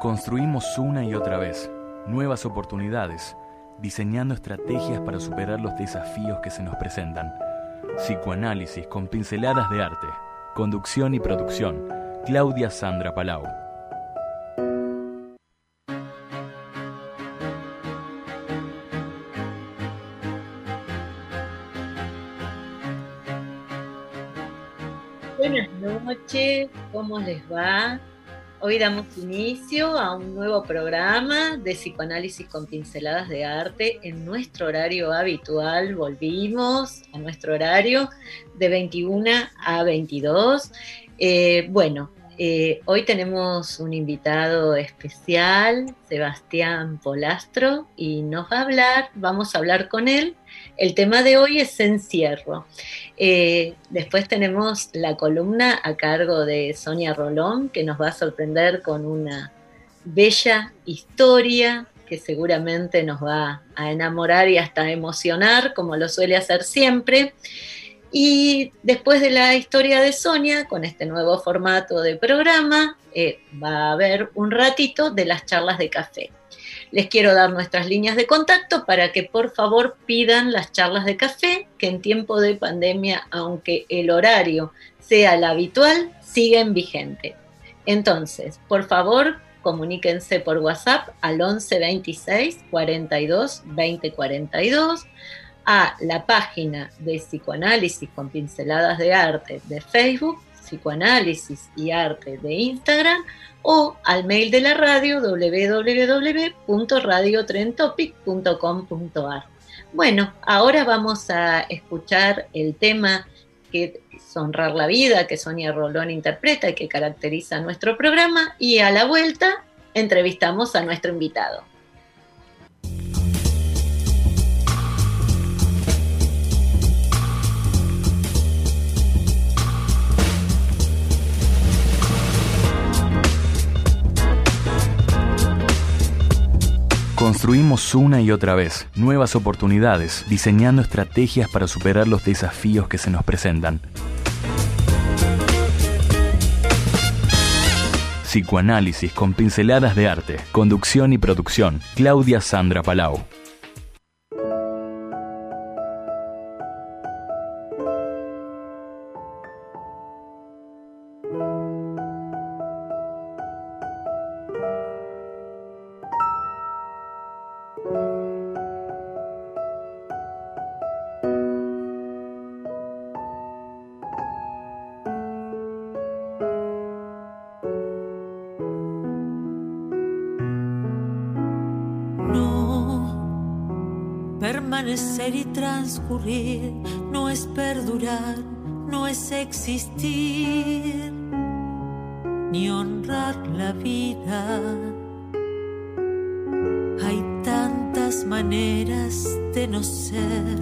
Construimos una y otra vez nuevas oportunidades, diseñando estrategias para superar los desafíos que se nos presentan. Psicoanálisis con pinceladas de arte. Conducción y producción. Claudia Sandra Palau. Noches, ¿cómo les va? Hoy damos inicio a un nuevo programa de psicoanálisis con pinceladas de arte en nuestro horario habitual. Volvimos a nuestro horario de 21 a 22. Eh, bueno, eh, hoy tenemos un invitado especial, Sebastián Polastro, y nos va a hablar, vamos a hablar con él. El tema de hoy es encierro. Eh, después tenemos la columna a cargo de Sonia Rolón, que nos va a sorprender con una bella historia que seguramente nos va a enamorar y hasta emocionar, como lo suele hacer siempre. Y después de la historia de Sonia, con este nuevo formato de programa, eh, va a haber un ratito de las charlas de café. Les quiero dar nuestras líneas de contacto para que por favor pidan las charlas de café, que en tiempo de pandemia, aunque el horario sea el habitual, siguen vigente. Entonces, por favor, comuníquense por WhatsApp al 11 26 42 20 42 a la página de Psicoanálisis con Pinceladas de Arte de Facebook, Psicoanálisis y Arte de Instagram o al mail de la radio www.radiotrentopic.com.ar. Bueno, ahora vamos a escuchar el tema que es la Vida, que Sonia Rolón interpreta y que caracteriza nuestro programa, y a la vuelta entrevistamos a nuestro invitado. Construimos una y otra vez nuevas oportunidades, diseñando estrategias para superar los desafíos que se nos presentan. Psicoanálisis con pinceladas de arte, conducción y producción. Claudia Sandra Palau. Hay tantas maneras de no ser,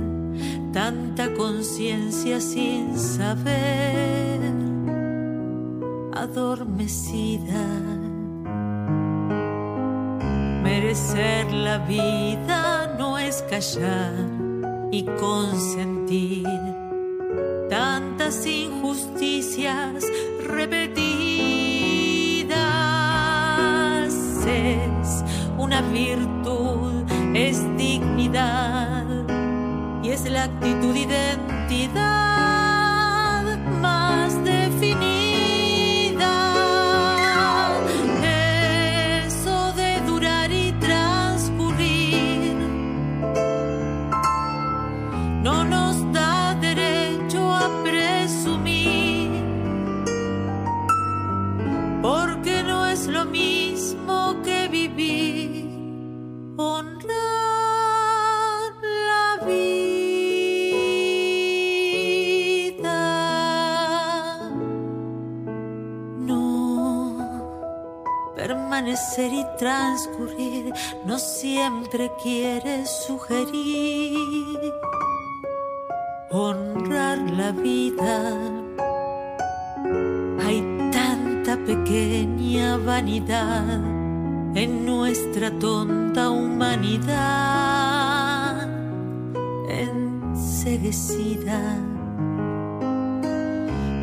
tanta conciencia sin saber, adormecida. Merecer la vida no es callar y consentir tantas injusticias repetidas. Una virtud, es dignidad y es la actitud identidad permanecer y transcurrir, no siempre quiere sugerir honrar la vida. Hay tanta pequeña vanidad en nuestra tonta humanidad enseguecida.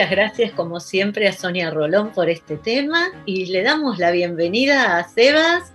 muchas gracias como siempre a Sonia Rolón por este tema y le damos la bienvenida a Sebas,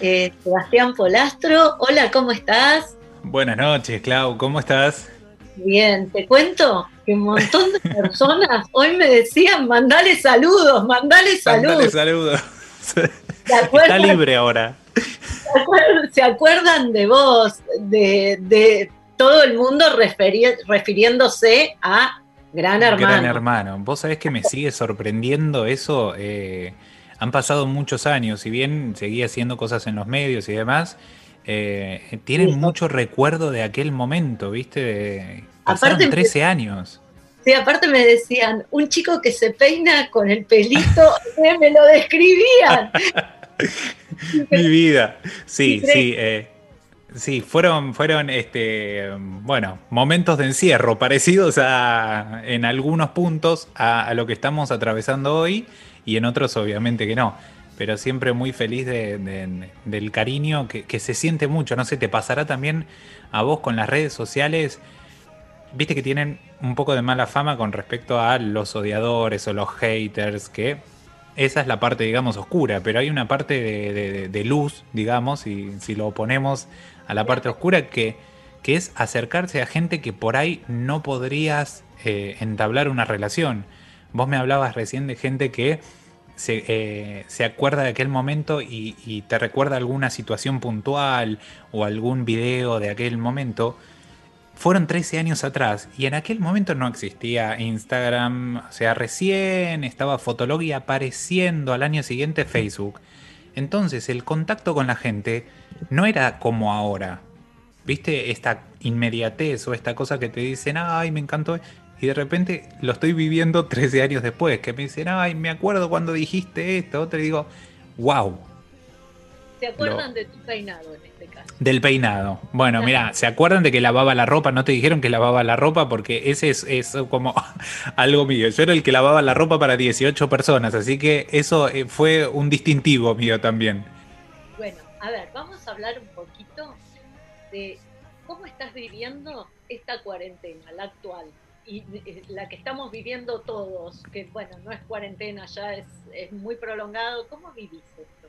eh, Sebastián Polastro. Hola, ¿cómo estás? Buenas noches, Clau, ¿cómo estás? Bien, te cuento que un montón de personas hoy me decían, mandale saludos, mandale saludos. saludos. ¿Se Está libre ahora. se acuerdan- se acuerdan de vos, de, de todo el mundo referi- refiriéndose a Gran Hermano? Gran hermano. Vos sabés que me sigue sorprendiendo eso. eh, han pasado muchos años, si bien seguía haciendo cosas en los medios y demás, eh, tienen Sí. mucho recuerdo de aquel momento, ¿viste? De- pasaron Aparte- 13 años. Sí, aparte me decían, un chico que se peina con el pelito, me lo describían. Mi vida. Sí, sí. eh, sí, fueron, fueron este, bueno, momentos de encierro parecidos a, en algunos puntos a, a lo que estamos atravesando hoy y en otros obviamente que no. Pero siempre muy feliz de- de- del cariño que, que se siente mucho. No sé, te pasará también a vos con las redes sociales. Viste que tienen un poco de mala fama con respecto a los odiadores o los haters, que esa es la parte, digamos, oscura, pero hay una parte de, de- luz, digamos, y si lo oponemos a la parte oscura, que, que es acercarse a gente que por ahí no podrías eh, entablar una relación. Vos me hablabas recién de gente que se, eh, se acuerda de aquel momento y, y te recuerda alguna situación puntual o algún video de aquel momento. Fueron 13 años atrás y en aquel momento no existía Instagram, o sea, recién estaba Fotolog y apareciendo al año siguiente Facebook. Entonces el contacto con la gente no era como ahora. ¿Viste? Esta inmediatez o esta cosa que te dicen, ay, me encantó. Y de repente lo estoy viviendo 13 años después, que me dicen, ay, me acuerdo cuando dijiste esto. Otro y digo, wow, ¿Se acuerdan de tu peinado del peinado. Bueno, mira, ¿se acuerdan de que lavaba la ropa? No te dijeron que lavaba la ropa porque ese es, es como algo mío. Yo era el que lavaba la ropa para 18 personas, así que eso eh, fue un distintivo mío también. Bueno, a ver, vamos a hablar un poquito de cómo estás viviendo esta cuarentena, la actual, y eh, la que estamos viviendo todos, que bueno, no es cuarentena ya, es, es muy prolongado. ¿Cómo vivís esto?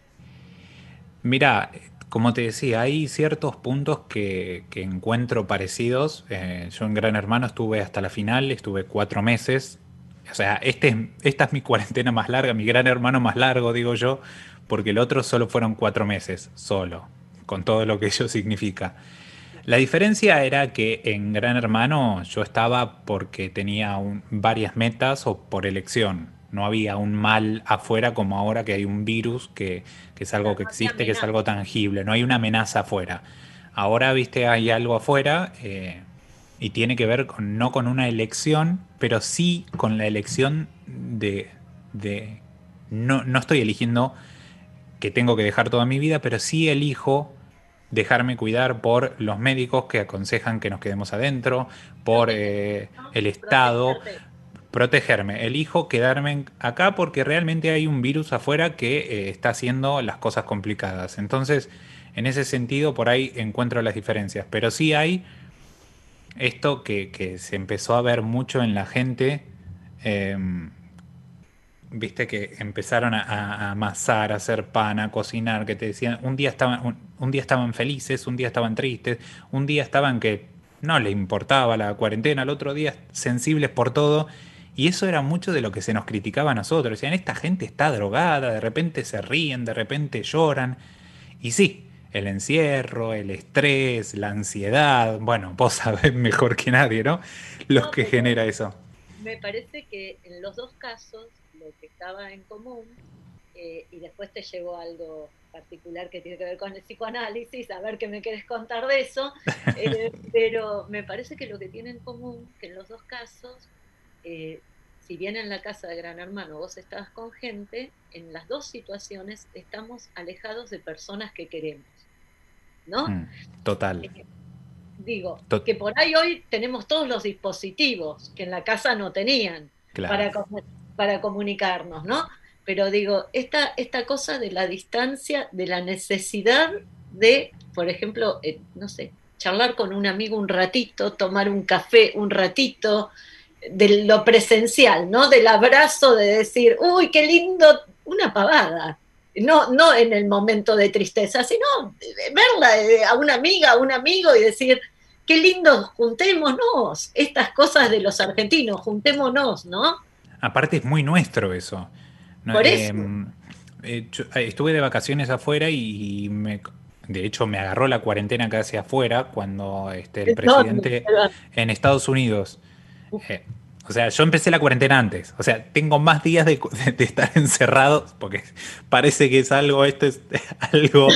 Mira, como te decía, hay ciertos puntos que, encuentro parecidos. Eh, yo en Gran Hermano estuve hasta la final, estuve cuatro meses. O sea, este, es- esta es mi cuarentena más larga, mi Gran Hermano más largo, digo yo, porque el otro solo fueron cuatro meses, solo, con todo lo que ello significa. La diferencia era que en Gran Hermano yo estaba porque tenía varias metas o por elección. No había un mal afuera como ahora que hay un virus que, que es algo que existe, que es algo tangible. No hay una amenaza afuera. Ahora, viste, hay algo afuera eh, y tiene que ver con, no con una elección, pero sí con la elección de... de no, no estoy eligiendo que tengo que dejar toda mi vida, pero sí elijo dejarme cuidar por los médicos que aconsejan que nos quedemos adentro, por eh, el Estado, protegerme. Elijo quedarme acá porque realmente hay un virus afuera que eh, está haciendo las cosas complicadas. Entonces, en ese sentido, por ahí encuentro las diferencias. Pero sí hay esto que, se empezó a ver mucho en la gente. Em, viste que empezaron a, amasar, a hacer pan, a cocinar, que te decían, un día estaban, un, día estaban felices, un día estaban tristes, un día estaban que no les importaba la cuarentena, el otro día sensibles por todo. Y eso era mucho de lo que se nos criticaba a nosotros. Decían, esta gente está drogada, de repente se ríen, de repente lloran. Y sí, el encierro, el estrés, la ansiedad, bueno, vos sabés mejor que nadie, ¿no? Lo que genera eso. Me parece que en los dos casos lo que estaba en común, eh, y después te llevo algo particular que tiene que ver con el psicoanálisis, a ver qué me quieres contar de eso, eh, pero me parece que lo que tiene en común, que en los dos casos, eh, si bien en la casa de Gran Hermano vos estabas con gente, en las dos situaciones estamos alejados de personas que queremos. ¿No? Mm, total. Eh, digo, que por ahí hoy tenemos todos los dispositivos que en la casa no tenían para, para comunicarnos, ¿no? Pero digo, esta, esta cosa de la distancia, de la necesidad de, por ejemplo, eh, no sé, charlar con un amigo un ratito, tomar un café un ratito, de lo presencial, ¿no? Del abrazo de decir, uy, qué lindo, una pavada. No, no en el momento de tristeza, sino verla eh, a una amiga, a un amigo y decir, qué lindo, juntémonos. Estas cosas de los argentinos, juntémonos, ¿no? Aparte es muy nuestro eso. Por eso. Em, eh, estuve de vacaciones afuera y me, de hecho me agarró la cuarentena casi afuera cuando este, el presidente en Estados Unidos eh, o sea, yo empecé la cuarentena antes. O sea, tengo más días de, estar encerrado, porque parece que es algo, esto es algo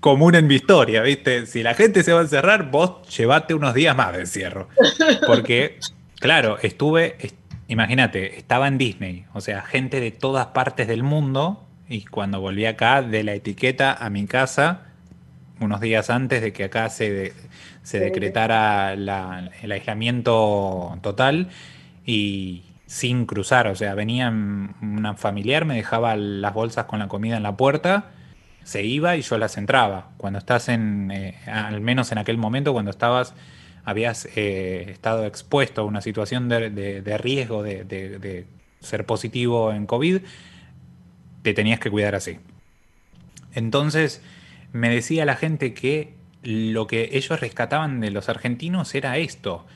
común en mi historia, ¿viste? Si la gente se va a encerrar, vos llevate unos días más de encierro. Porque, claro, estuve, imagínate, estaba en Disney, o sea, gente de todas partes del mundo, y cuando volví acá, de la etiqueta a mi casa, unos días antes de que acá se, se decretara el aislamiento total y sin cruzar, o sea, venía una familiar, me dejaba las bolsas con la comida en la puerta, se iba y yo las entraba. Cuando estás en, eh, al menos en aquel momento, cuando estabas, habías eh, estado expuesto a una situación de, riesgo de, de ser positivo en COVID, te tenías que cuidar así. Entonces, me decía la gente que lo que ellos rescataban de los argentinos era esto.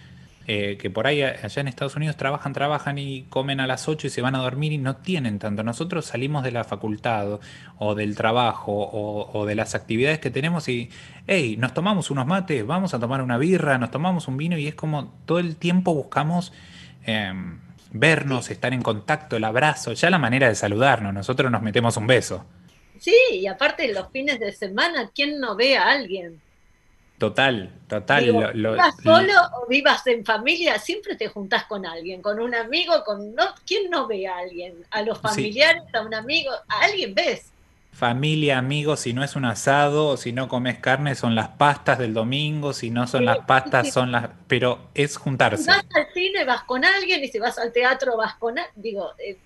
Eh, que por ahí allá en Estados Unidos trabajan, trabajan y comen a las 8 y se van a dormir y no tienen tanto. Nosotros salimos de la facultad o, del trabajo o, de las actividades que tenemos y, hey, nos tomamos unos mates, vamos a tomar una birra, nos tomamos un vino y es como todo el tiempo buscamos em, vernos, estar en contacto, el abrazo, ya la manera de saludarnos, nosotros nos metemos un beso. Sí, y aparte los fines de semana, ¿quién no ve a alguien? Total, total. vivas solo o vivas en familia, siempre te juntás con alguien, con un amigo, con no, ¿quién no ve a alguien? A los familiares, a un amigo, a alguien ves. Familia, amigos, si no es un asado, o si no comes carne, son las pastas del domingo, si no son las pastas, son las. Pero es juntarse. Si vas al cine, vas con alguien, y si vas al teatro, vas con. Digo, eh,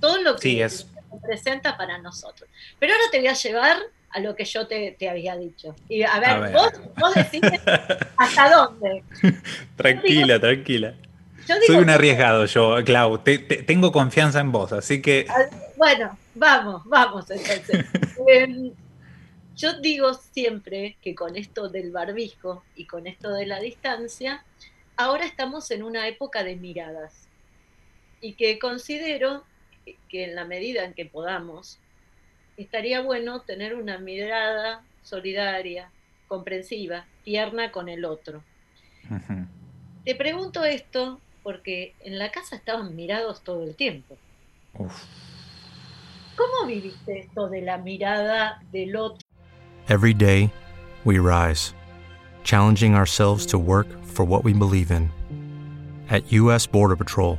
todo lo que se presenta para nosotros. Pero ahora te voy a llevar a lo que yo te, había dicho. Y a ver, Vos, vos decís hasta dónde. tranquila, tranquila. Soy un arriesgado yo, Clau. tengo confianza en vos, así que. Bueno, vamos, vamos entonces. Em, yo digo siempre que con esto del barbijo y con esto de la distancia, ahora estamos en una época de miradas. Y que considero que en la medida en que podamos, estaría bueno tener una mirada solidaria, comprensiva, tierna con el otro. Te pregunto esto porque en la casa estaban mirados todo el tiempo. ¿Cómo viviste esto de la mirada del otro? Every day we rise, challenging ourselves to work for what we believe in. At US Border Patrol,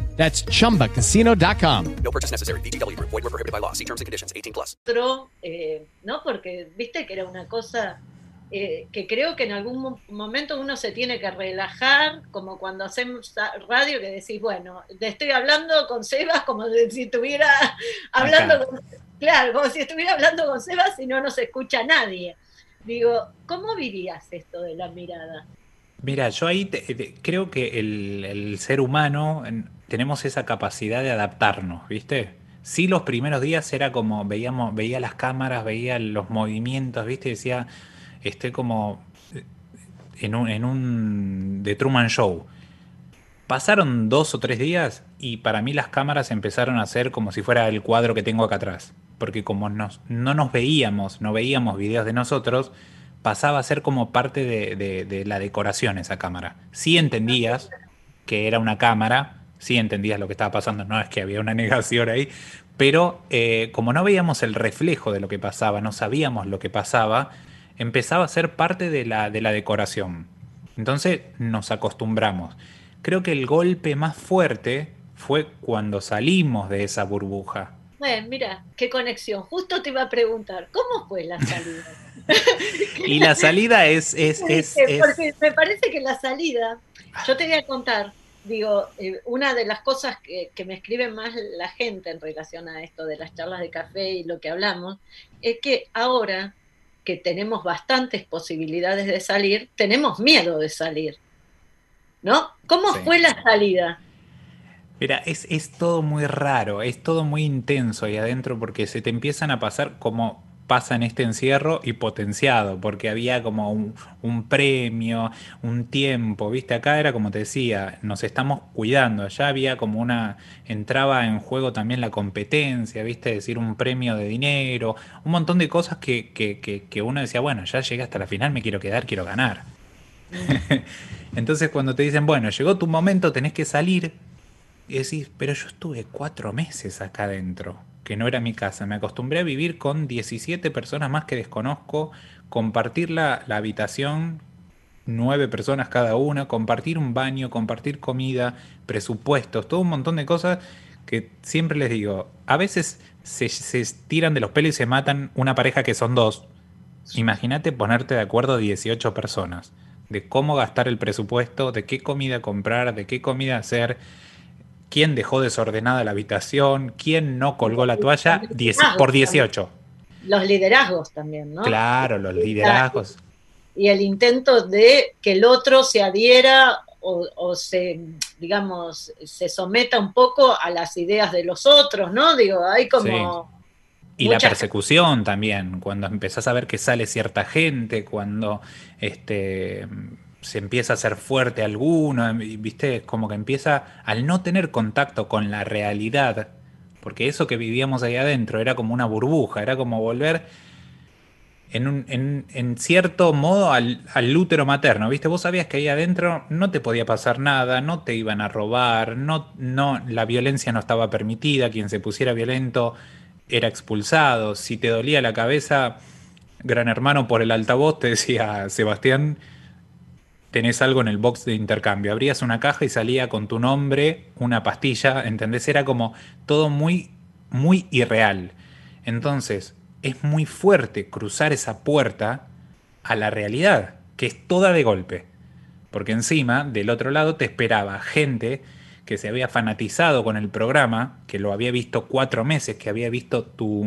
That's chumbacasino.com. No purchase necessary. VGW Group. Void were prohibited by law. See terms and conditions. 18 plus. otro, eh, ¿no? Porque viste que era una cosa eh, que creo que en algún mo- momento uno se tiene que relajar, como cuando hacemos radio que decís, bueno, te estoy hablando con Sebas como de si estuviera hablando Acá. con, claro, como si estuviera hablando con Sebas y no nos escucha nadie. Digo, ¿cómo vivías esto de la mirada? Mira, yo ahí te- te- creo que el, el ser humano en- tenemos esa capacidad de adaptarnos, ¿viste? Sí, los primeros días era como veíamos, veía las cámaras, veía los movimientos, ¿viste? Decía, estoy como eh, en un, en un The Truman Show. Pasaron dos o tres días y para mí las cámaras empezaron a ser como si fuera el cuadro que tengo acá atrás. Porque como nos, no nos veíamos, no veíamos videos de nosotros, pasaba a ser como parte de, de- de la decoración esa cámara. Sí entendías que era una cámara, sí entendías lo que estaba pasando, no es que había una negación ahí, pero eh, como no veíamos el reflejo de lo que pasaba, no sabíamos lo que pasaba, empezaba a ser parte de la, de la decoración. Entonces nos acostumbramos. Creo que el golpe más fuerte fue cuando salimos de esa burbuja. Bueno, mira, qué conexión. Justo te iba a preguntar, ¿cómo fue la salida? Y la salida es... es, es, es- porque me parece que la salida, yo te voy a contar, digo, eh, una de las cosas que, que me escribe más la gente en relación a esto de las charlas de café y lo que hablamos, es que ahora que tenemos bastantes posibilidades de salir, tenemos miedo de salir. ¿No? ¿Cómo Sí. fue la salida? Mira, es, es todo muy raro, es todo muy intenso ahí adentro porque se te empiezan a pasar como pasa en este encierro y potenciado, porque había como un, premio, un tiempo, viste, acá era como te decía, nos estamos cuidando, allá había como una, entraba en juego también la competencia, viste, decir un premio de dinero, un montón de cosas que, que, que, que uno decía, bueno, ya llegué hasta la final, me quiero quedar, quiero ganar. Entonces cuando te dicen, bueno, llegó tu momento, tenés que salir, y decís, pero yo estuve cuatro meses acá adentro, que no era mi casa. Me acostumbré a vivir con 17 personas más que desconozco, compartir la, la habitación, nueve personas cada una, compartir un baño, compartir comida, presupuestos, todo un montón de cosas que siempre les digo, a veces se, se tiran de los pelos y se matan una pareja que son dos. Imagínate ponerte de acuerdo 18 personas de cómo gastar el presupuesto, de qué comida comprar, de qué comida hacer, quién dejó desordenada la habitación, quién no colgó la toalla, 10 por 18. Los liderazgos también, ¿no? Claro, los liderazgos. y el intento de que el otro se adhiera o, o se, digamos, se someta un poco a las ideas de los otros, ¿no? Digo, hay como... Y la persecución también, cuando empezás a ver que sale cierta gente, cuando este, se empieza a hacer fuerte alguno, viste, es como que empieza al no tener contacto con la realidad, porque eso que vivíamos ahí adentro era como una burbuja, era como volver en, un- en- en cierto modo al, al útero materno, ¿viste? Vos sabías que ahí adentro no te podía pasar nada, no te iban a robar, no, no, la violencia no estaba permitida, quien se pusiera violento era expulsado, si te dolía la cabeza, gran hermano por el altavoz te decía, Sebastián, tenés algo en el box de intercambio. Abrías una caja y salía con tu nombre una pastilla, ¿entendés? Era como todo muy, muy irreal. Entonces, es muy fuerte cruzar esa puerta a la realidad, que es toda de golpe. Porque encima, del otro lado, te esperaba gente que se había fanatizado con el programa, que lo había visto cuatro meses, que había visto tu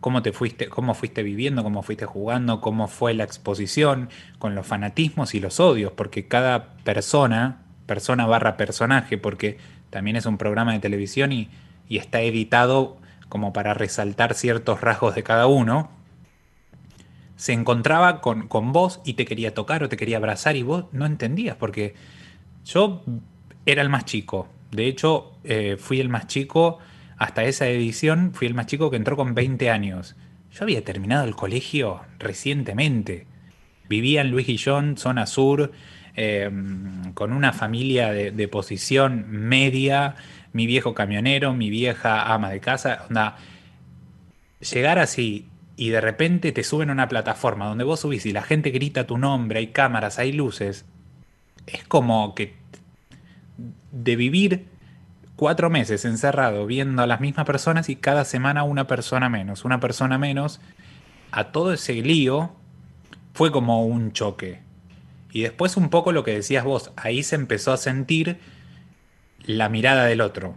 cómo te fuiste, cómo fuiste viviendo, cómo fuiste jugando, cómo fue la exposición, con los fanatismos y los odios, porque cada persona, persona barra personaje, porque también es un programa de televisión y, y está editado como para resaltar ciertos rasgos de cada uno, se encontraba con, con vos y te quería tocar o te quería abrazar y vos no entendías, porque yo era el más chico. De hecho, eh, fui el más chico hasta esa edición, fui el más chico que entró con 20 años. Yo había terminado el colegio recientemente. Vivía en Luis Guillón, zona sur, eh, con una familia de, posición media, mi viejo camionero, mi vieja ama de casa. Llegar así y de repente te suben a una plataforma donde vos subís y la gente grita tu nombre, hay cámaras, hay luces, es como que de vivir cuatro meses encerrado viendo a las mismas personas y cada semana una persona menos, una persona menos, a todo ese lío fue como un choque. Y después un poco lo que decías vos, ahí se empezó a sentir la mirada del otro.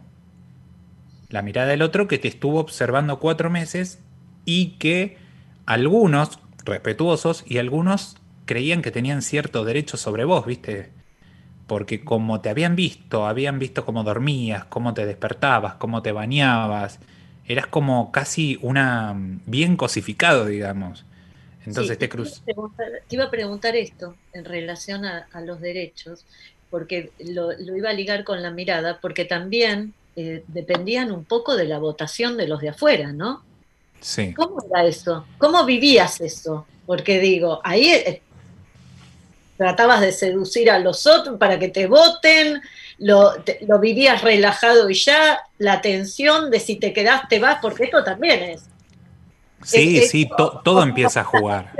La mirada del otro que te estuvo observando cuatro meses y que algunos, respetuosos, y algunos creían que tenían cierto derecho sobre vos, ¿viste? Porque como te habían visto, habían visto cómo dormías, cómo te despertabas, cómo te bañabas, eras como casi una bien cosificado, digamos. Entonces Sí, te cruz. iba a preguntar- te iba a preguntar esto en relación a, a los derechos, porque lo, lo iba a ligar con la mirada, porque también eh, dependían un poco de la votación de los de afuera, ¿no? Sí. ¿Cómo era eso? ¿Cómo vivías eso? Porque digo, ahí eh, tratabas de seducir a los otros para que te voten, lo, te- lo vivías relajado y ya, la tensión de si te quedás, te vas, porque esto también es. Sí, sí, to- todo empieza a jugar.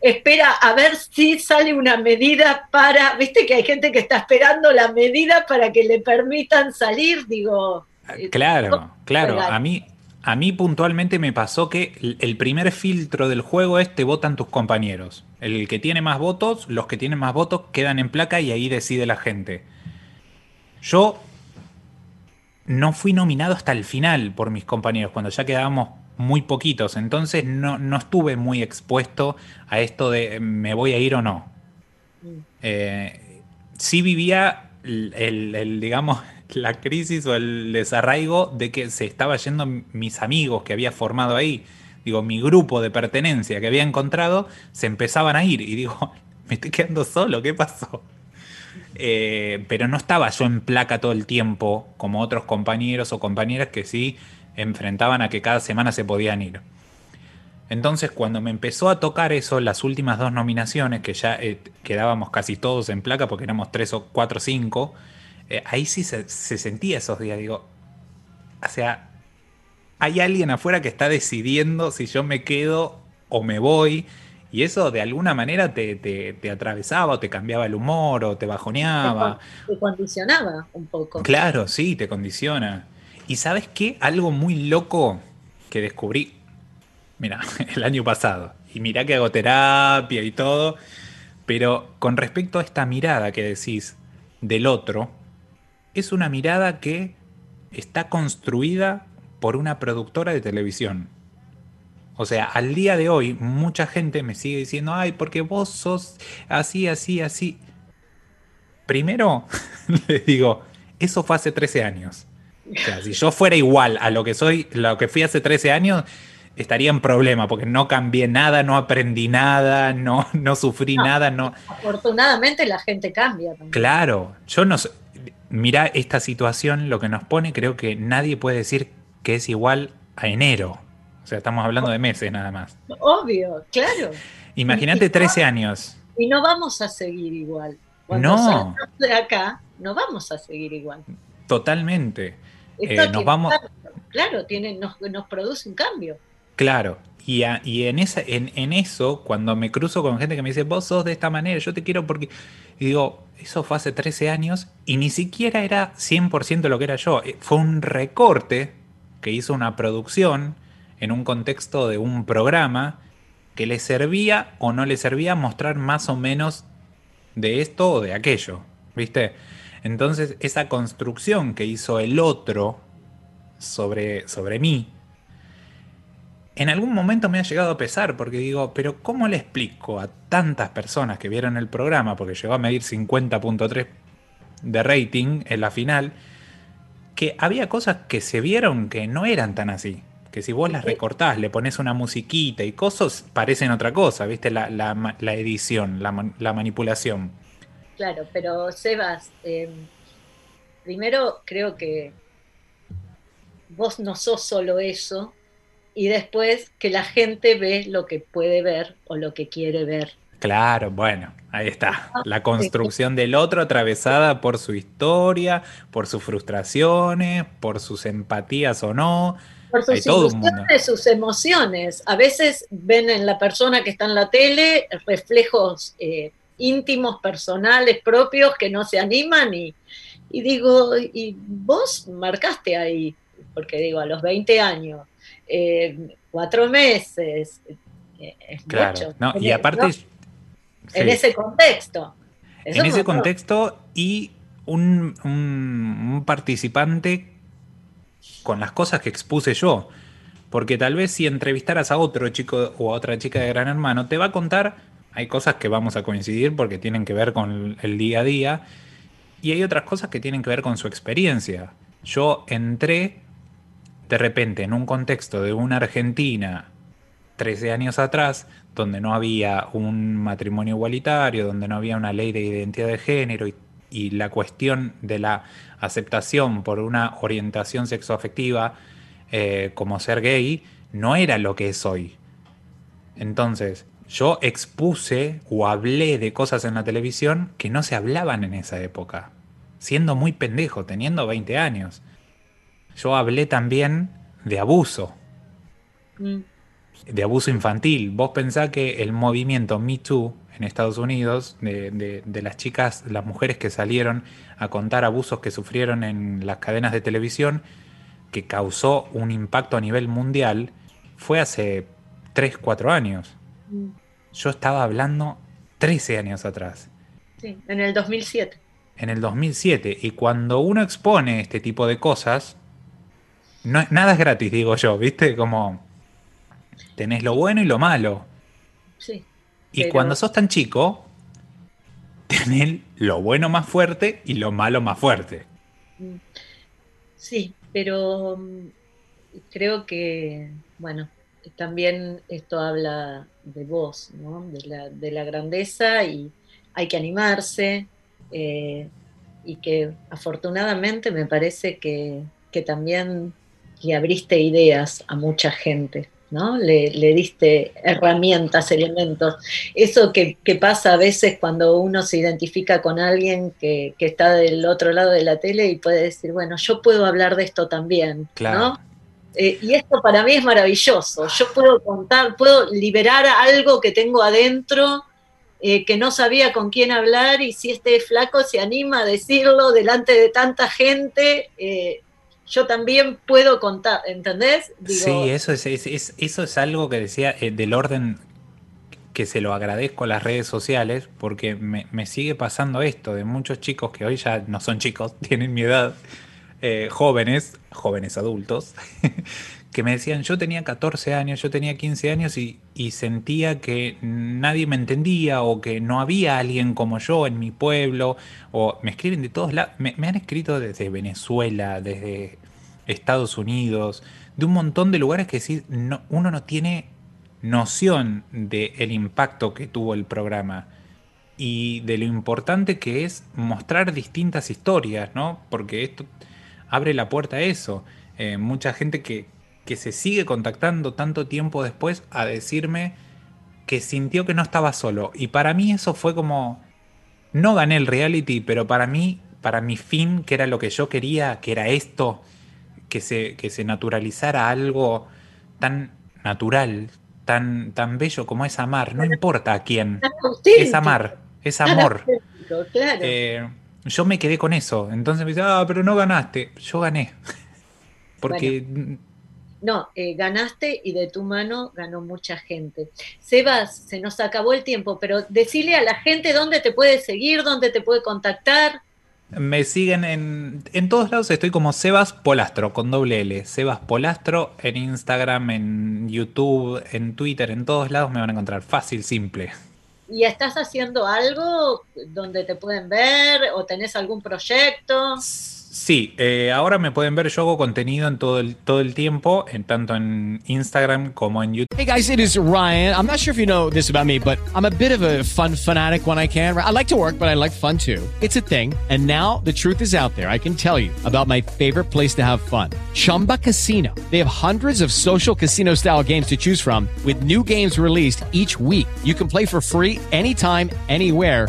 espera a ver si sale una medida para, viste que hay gente que está esperando la medida para que le permitan salir, digo, eh, Claro, claro. A mí, a mí puntualmente me pasó que el- primer filtro del juego es te votan tus compañeros. El que tiene más votos, los que tienen más votos quedan en placa y ahí decide la gente. Yo no fui nominado hasta el final por mis compañeros, cuando ya quedábamos muy poquitos. Entonces no, no estuve muy expuesto a esto de me voy a ir o no. Eh, sí vivía el, el- el, digamos, la crisis o el desarraigo de que se estaba yendo mis amigos que había formado ahí. Digo, mi grupo de pertenencia que había encontrado se empezaban a ir. Y digo, me estoy quedando solo, ¿qué pasó? Eh, pero no estaba yo en placa todo el tiempo, como otros compañeros o compañeras que sí enfrentaban a que cada semana se podían ir. Entonces, cuando me empezó a tocar eso, las últimas dos nominaciones, que ya eh, quedábamos casi todos en placa porque éramos tres o cuatro o cinco, eh, ahí sí se, se sentía esos días. Digo, o sea, hay alguien afuera que está decidiendo si yo me quedo o me voy. Y eso de alguna manera te, te- te atravesaba o te cambiaba el humor o te bajoneaba. te condicionaba un poco. Claro, sí, te condiciona. ¿Y sabes qué? Algo muy loco que descubrí, mira, el año pasado. Y mirá que hago terapia y todo. Pero con respecto a esta mirada que decís del otro, es una mirada que está construida por una productora de televisión. O sea, al día de hoy mucha gente me sigue diciendo, ay, porque vos sos así, así, así. Primero, les digo, eso fue hace 13 años. O sea, si yo fuera igual a lo que soy, lo que fui hace 13 años, estaría en problema, porque no cambié nada, no aprendí nada, no, no sufrí No. nada, no. Afortunadamente la gente cambia también. Claro, yo no sé. Mira esta situación, lo que nos pone, creo que nadie puede decir que es igual a enero. O sea, estamos hablando de meses nada más. Obvio, claro. Imagínate 13 años. Y no vamos a seguir igual. Cuando No. de acá, no vamos a seguir igual. Totalmente. Eh, nos vamos. Claro, tiene, nos, nos produce un cambio. Claro. Y, en eso, cuando me cruzo con gente que me dice, vos sos de esta manera, yo te quiero porque... Y digo, eso fue hace 13 años y ni siquiera era 100% lo que era yo. Eh, Fue un recorte que hizo una producción en un contexto de un programa que le servía o no le servía mostrar más o menos de esto o de aquello. ¿Viste? Entonces, esa construcción que hizo el otro sobre, sobre mí, en algún momento me ha llegado a pesar porque digo, pero ¿cómo le explico a tantas personas que vieron el programa, porque llegó a medir 50.3 de rating en la final, que había cosas que se vieron que no eran tan así, que si vos las recortás, le pones una musiquita y cosas, parecen otra cosa, ¿viste? La, la, la edición, la, la, manipulación. Claro, pero Sebas, eh, primero creo que vos no sos solo eso, y después que la gente ve lo que puede ver o lo que quiere ver. Claro, bueno, ahí está. Ah, la construcción del otro atravesada por su historia, por sus frustraciones, por sus empatías o no. Por sus ilusiones, sus emociones. A veces ven en la persona que está en la tele reflejos eh, íntimos, personales, propios, que no se animan y, y digo, y vos marcaste ahí, porque digo, a los 20 años, eh, cuatro meses, eh, es claro, No, y aparte... En ese contexto. en ese contexto y un, un, participante con las cosas que expuse yo. Porque tal vez si entrevistaras a otro chico o a otra chica de Gran Hermano, te va a contar, hay cosas que vamos a coincidir porque tienen que ver con el día a día, y hay otras cosas que tienen que ver con su experiencia. Yo entré de repente en un contexto de una Argentina 13 años atrás, donde no había un matrimonio igualitario, donde no había una ley de identidad de género y, la cuestión de la aceptación por una orientación sexoafectiva eh, como ser gay, no era lo que es hoy. Entonces, yo expuse o hablé de cosas en la televisión que no se hablaban en esa época, siendo muy pendejo, teniendo 20 años. Yo hablé también de abuso. Mm de abuso infantil. Vos pensás que el movimiento Me Too en Estados Unidos, de, las chicas, las mujeres que salieron a contar abusos que sufrieron en las cadenas de televisión, que causó un impacto a nivel mundial, fue hace 3, 4 años. Mm. Yo estaba hablando 13 años atrás. Sí, en el 2007. En el 2007. Y cuando uno expone este tipo de cosas, no, nada es gratis, digo yo, ¿viste? Como Tenés lo bueno y lo malo. Sí. Y cuando sos tan chico, tenés lo bueno más fuerte y lo malo más fuerte. Mm. Sí, pero mm, creo que, bueno, también esto habla de vos, ¿no? de, la, grandeza y hay que animarse eh, y que afortunadamente me parece que, que también le abriste ideas a mucha gente. ¿no? Le, diste herramientas, elementos. Eso que, pasa a veces cuando uno se identifica con alguien que, está del otro lado de la tele y puede decir, bueno, yo puedo hablar de esto también, ¿no? Eh, y esto para mí es maravilloso. Yo puedo contar, puedo liberar algo que tengo adentro eh, que no sabía con quién hablar y si este flaco se anima a decirlo delante de tanta gente, eh, yo también puedo contar, ¿entendés? sí, eso es, eso es algo que decía eh, del orden que se lo agradezco a las redes sociales, porque me, sigue pasando esto de muchos chicos que hoy ya no son chicos, tienen mi edad, eh, jóvenes, jóvenes adultos, que me decían, yo tenía 14 años, yo tenía 15 años y, sentía que nadie me entendía o que no había alguien como yo en mi pueblo, o me escriben de todos lados, me, han escrito desde Venezuela, desde Estados Unidos, de un montón de lugares que sí, uno no tiene noción del impacto que tuvo el programa y de lo importante que es mostrar distintas historias, ¿no? Porque esto abre la puerta a eso. Eh, mucha gente que, que se sigue contactando tanto tiempo después a decirme que sintió que no estaba solo. Y para mí eso fue como, no gané el reality, pero para mí, para mi fin, que era lo que yo quería, que era esto, que se, que se naturalizara algo tan natural, tan, tan bello como es amar, no importa a quién, es amar, es amor. Eh, yo me quedé con eso, entonces me dice, ah, pero no ganaste, yo gané. Porque... No, eh, ganaste y de tu mano ganó mucha gente. Sebas, se nos acabó el tiempo, pero decile a la gente dónde te puede seguir, dónde te puede contactar. Me siguen en, en todos lados, estoy como Sebas Polastro, con doble L. Sebas Polastro en Instagram, en YouTube, en Twitter, en todos lados me van a encontrar. Fácil, simple. ¿Y estás haciendo algo donde te pueden ver o tenés algún proyecto? Sí, eh, ahora me pueden ver, yo hago contenido en todo el, todo el tiempo, en tanto en Instagram como en YouTube. Hey guys, it is Ryan. I'm not sure if you know this about me, but I'm a bit of a fun fanatic when I can. I like to work, but I like fun too. It's a thing. And now the truth is out there. I can tell you about my favorite place to have fun. Chumba Casino. They have hundreds of social casino style games to choose from with new games released each week. You can play for free anytime, anywhere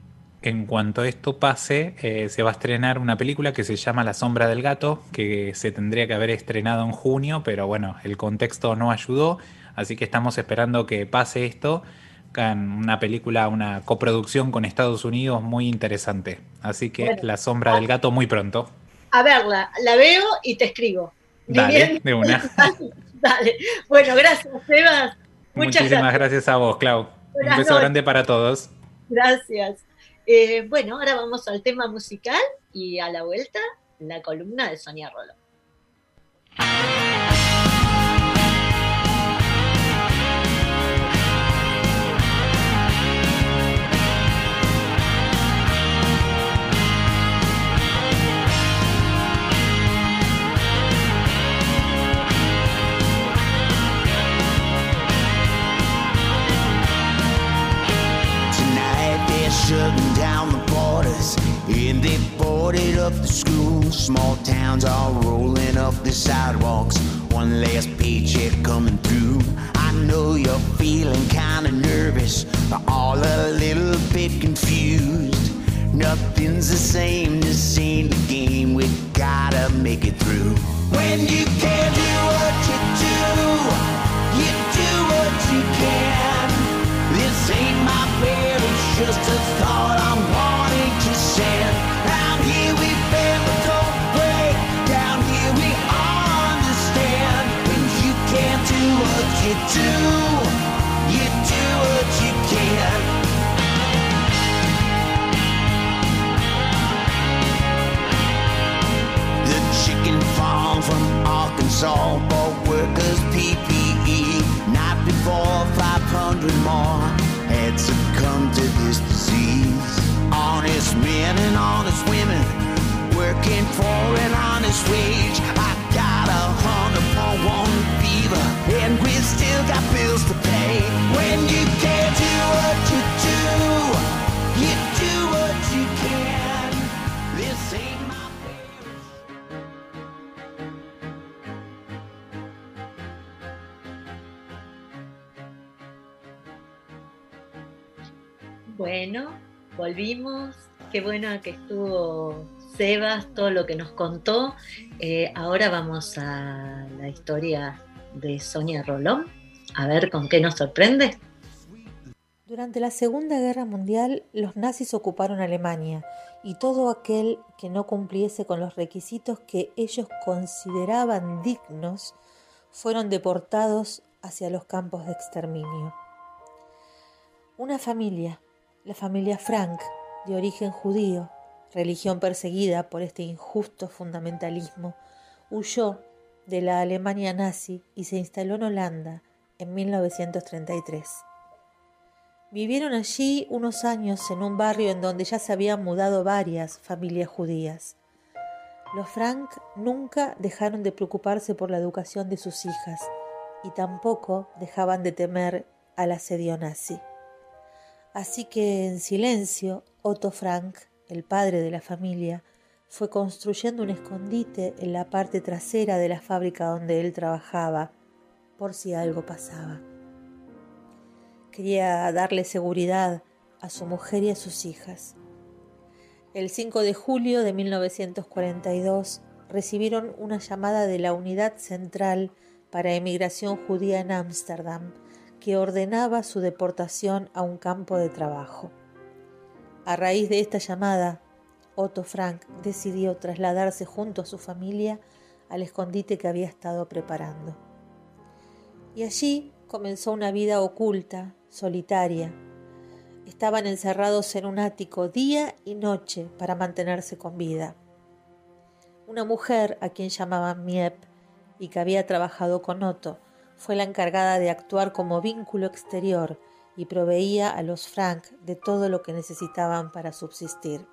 en cuanto esto pase, eh, se va a estrenar una película que se llama La sombra del gato, que se tendría que haber estrenado en junio, pero bueno, el contexto no ayudó, así que estamos esperando que pase esto una película, una coproducción con Estados Unidos muy interesante. Así que Bueno. La sombra del gato muy pronto. A verla, la veo y te escribo. Dale, de una. Dale. Bueno, gracias, Sebas. Muchas Muchísimas gracias. gracias a vos, Clau. Un beso noches. grande para todos. Gracias. Eh, bueno, ahora vamos al tema musical y a la vuelta, la columna de Sonia Rolo. And they boarded up the schools. Small towns are rolling up the sidewalks. One last paycheck coming through. I know you're feeling kinda nervous, but all a little bit confused. Nothing's the same, this ain't the game. We gotta make it through. When you can't do what you do, you do what you can. This ain't my fear, it's just a thought Arkansas bought workers PPE. Night before, 500 more had succumbed to this disease. Honest men and honest women working for an honest wage. I got a hundred point one fever, and we still got bills to pay. When you can't do what you do, Bueno, volvimos. Qué bueno que estuvo Sebas, todo lo que nos contó. Eh, ahora vamos a la historia de Sonia Rolón. A ver con qué nos sorprende. Durante la Segunda Guerra Mundial, los nazis ocuparon Alemania y todo aquel que no cumpliese con los requisitos que ellos consideraban dignos fueron deportados hacia los campos de exterminio. Una familia, la familia Frank, de origen judío, religión perseguida por este injusto fundamentalismo, huyó de la Alemania nazi y se instaló en Holanda en 1933. Vivieron allí unos años en un barrio en donde ya se habían mudado varias familias judías. Los Frank nunca dejaron de preocuparse por la educación de sus hijas y tampoco dejaban de temer al asedio nazi. Así que en silencio, Otto Frank, el padre de la familia, fue construyendo un escondite en la parte trasera de la fábrica donde él trabajaba, por si algo pasaba. Quería darle seguridad a su mujer y a sus hijas. El 5 de julio de 1942 recibieron una llamada de la Unidad Central para Emigración Judía en Ámsterdam que ordenaba su deportación a un campo de trabajo. A raíz de esta llamada, Otto Frank decidió trasladarse junto a su familia al escondite que había estado preparando. Y allí comenzó una vida oculta, solitaria. Estaban encerrados en un ático día y noche para mantenerse con vida. Una mujer a quien llamaban Miep y que había trabajado con Otto fue la encargada de actuar como vínculo exterior y proveía a los Frank de todo lo que necesitaban para subsistir.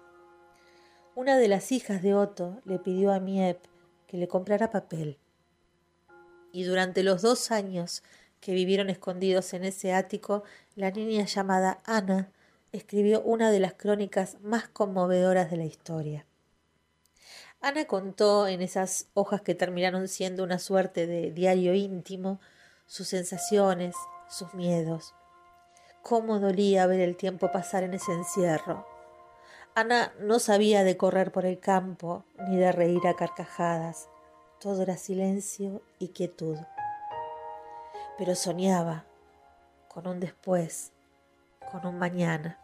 Una de las hijas de Otto le pidió a Miep que le comprara papel. Y durante los dos años que vivieron escondidos en ese ático, la niña llamada Ana escribió una de las crónicas más conmovedoras de la historia. Ana contó en esas hojas que terminaron siendo una suerte de diario íntimo sus sensaciones, sus miedos. Cómo dolía ver el tiempo pasar en ese encierro. Ana no sabía de correr por el campo ni de reír a carcajadas. Todo era silencio y quietud pero soñaba con un después, con un mañana.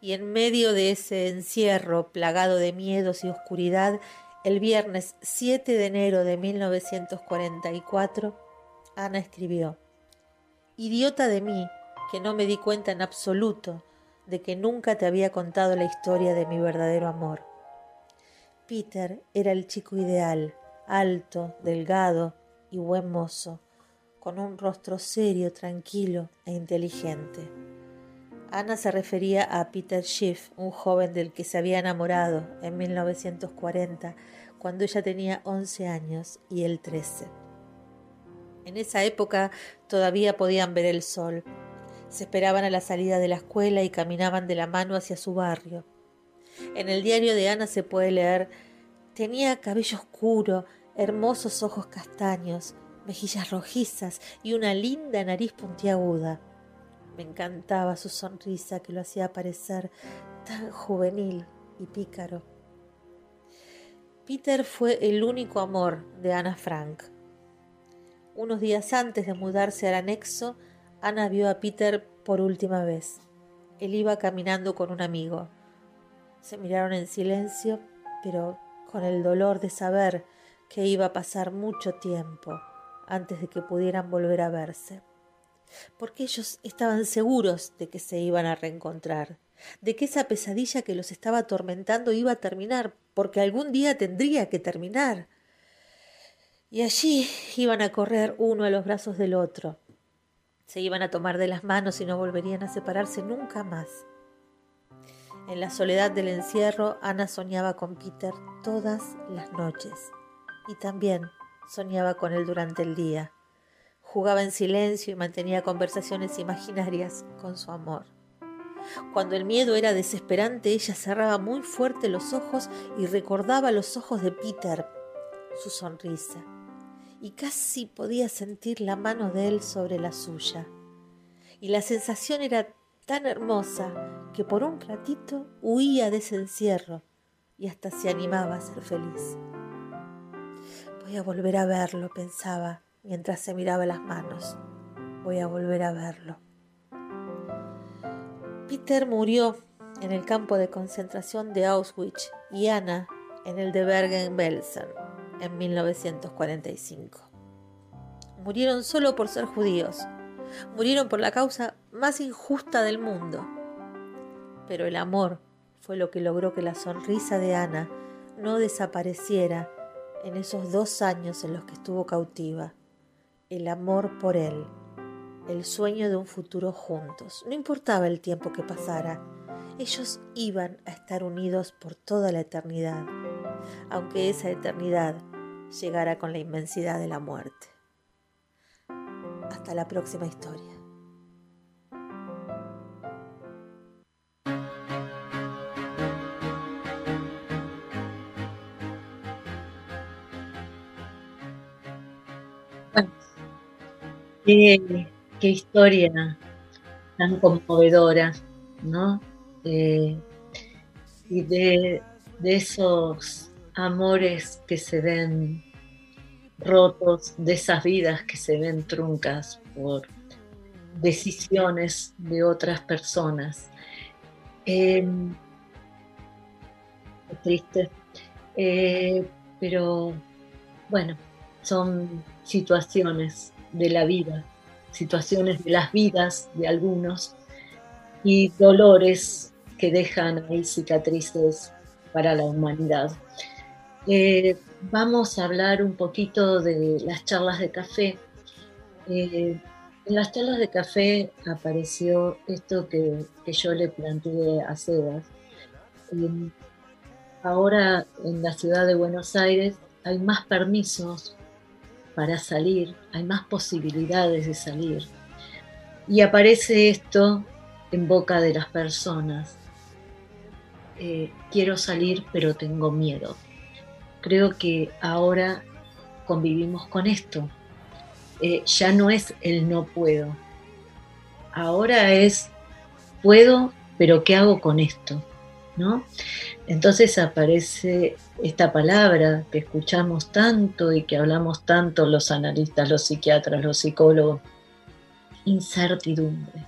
Y en medio de ese encierro plagado de miedos y oscuridad, el viernes 7 de enero de 1944, Ana escribió, Idiota de mí, que no me di cuenta en absoluto de que nunca te había contado la historia de mi verdadero amor. Peter era el chico ideal, alto, delgado y buen mozo con un rostro serio, tranquilo e inteligente. Ana se refería a Peter Schiff, un joven del que se había enamorado en 1940, cuando ella tenía 11 años y él 13. En esa época todavía podían ver el sol. Se esperaban a la salida de la escuela y caminaban de la mano hacia su barrio. En el diario de Ana se puede leer Tenía cabello oscuro, hermosos ojos castaños, mejillas rojizas y una linda nariz puntiaguda. Me encantaba su sonrisa que lo hacía parecer tan juvenil y pícaro. Peter fue el único amor de Ana Frank. Unos días antes de mudarse al anexo, Ana vio a Peter por última vez. Él iba caminando con un amigo. Se miraron en silencio, pero con el dolor de saber que iba a pasar mucho tiempo antes de que pudieran volver a verse, porque ellos estaban seguros de que se iban a reencontrar, de que esa pesadilla que los estaba atormentando iba a terminar, porque algún día tendría que terminar. Y allí iban a correr uno a los brazos del otro, se iban a tomar de las manos y no volverían a separarse nunca más. En la soledad del encierro, Ana soñaba con Peter todas las noches y también soñaba con él durante el día. Jugaba en silencio y mantenía conversaciones imaginarias con su amor. Cuando el miedo era desesperante, ella cerraba muy fuerte los ojos y recordaba los ojos de Peter, su sonrisa, y casi podía sentir la mano de él sobre la suya. Y la sensación era tan hermosa que por un ratito huía de ese encierro y hasta se animaba a ser feliz. Voy a volver a verlo, pensaba mientras se miraba las manos. Voy a volver a verlo. Peter murió en el campo de concentración de Auschwitz y Anna en el de Bergen-Belsen en 1945. Murieron solo por ser judíos. Murieron por la causa más injusta del mundo. Pero el amor fue lo que logró que la sonrisa de Ana no desapareciera en esos dos años en los que estuvo cautiva, el amor por él, el sueño de un futuro juntos. No importaba el tiempo que pasara, ellos iban a estar unidos por toda la eternidad, aunque esa eternidad llegara con la inmensidad de la muerte. Hasta la próxima historia. Qué, historia tan conmovedora, ¿no? Eh, y de, esos amores que se ven rotos, de esas vidas que se ven truncas por decisiones de otras personas. Eh, triste, eh, pero bueno, son situaciones de la vida, situaciones de las vidas de algunos y dolores que dejan ahí cicatrices para la humanidad. Eh, vamos a hablar un poquito de las charlas de café. Eh, en las charlas de café apareció esto que, yo le planteé a Sebas. Eh, ahora en la ciudad de Buenos Aires hay más permisos para salir, hay más posibilidades de salir. Y aparece esto en boca de las personas. quiero salir pero tengo miedo creo que ahora convivimos con esto. Eh, ya no es el no puedo. Ahora es puedo, pero ¿qué hago con esto? ¿No? Entonces aparece esta palabra que escuchamos tanto y que hablamos tanto los analistas, los psiquiatras, los psicólogos, incertidumbre.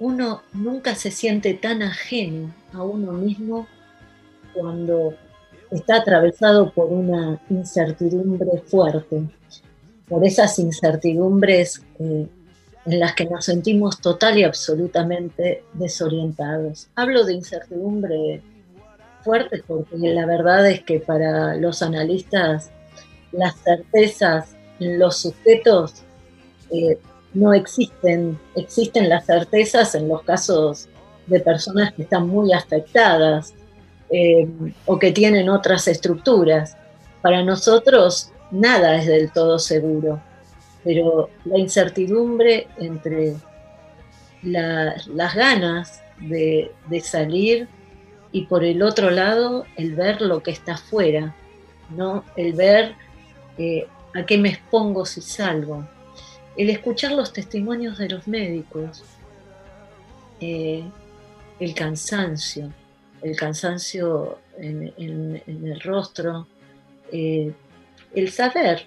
Uno nunca se siente tan ajeno a uno mismo cuando está atravesado por una incertidumbre fuerte, por esas incertidumbres eh, en las que nos sentimos total y absolutamente desorientados. Hablo de incertidumbre fuerte porque la verdad es que para los analistas las certezas los sujetos eh, no existen, existen las certezas en los casos de personas que están muy afectadas eh, o que tienen otras estructuras. Para nosotros nada es del todo seguro, pero la incertidumbre entre las ganas de, salir y por el otro lado el ver lo que está afuera, ¿no? el ver eh, a qué me expongo si salgo, el escuchar los testimonios de los médicos, eh, el cansancio, el cansancio en, el rostro, eh, el saber,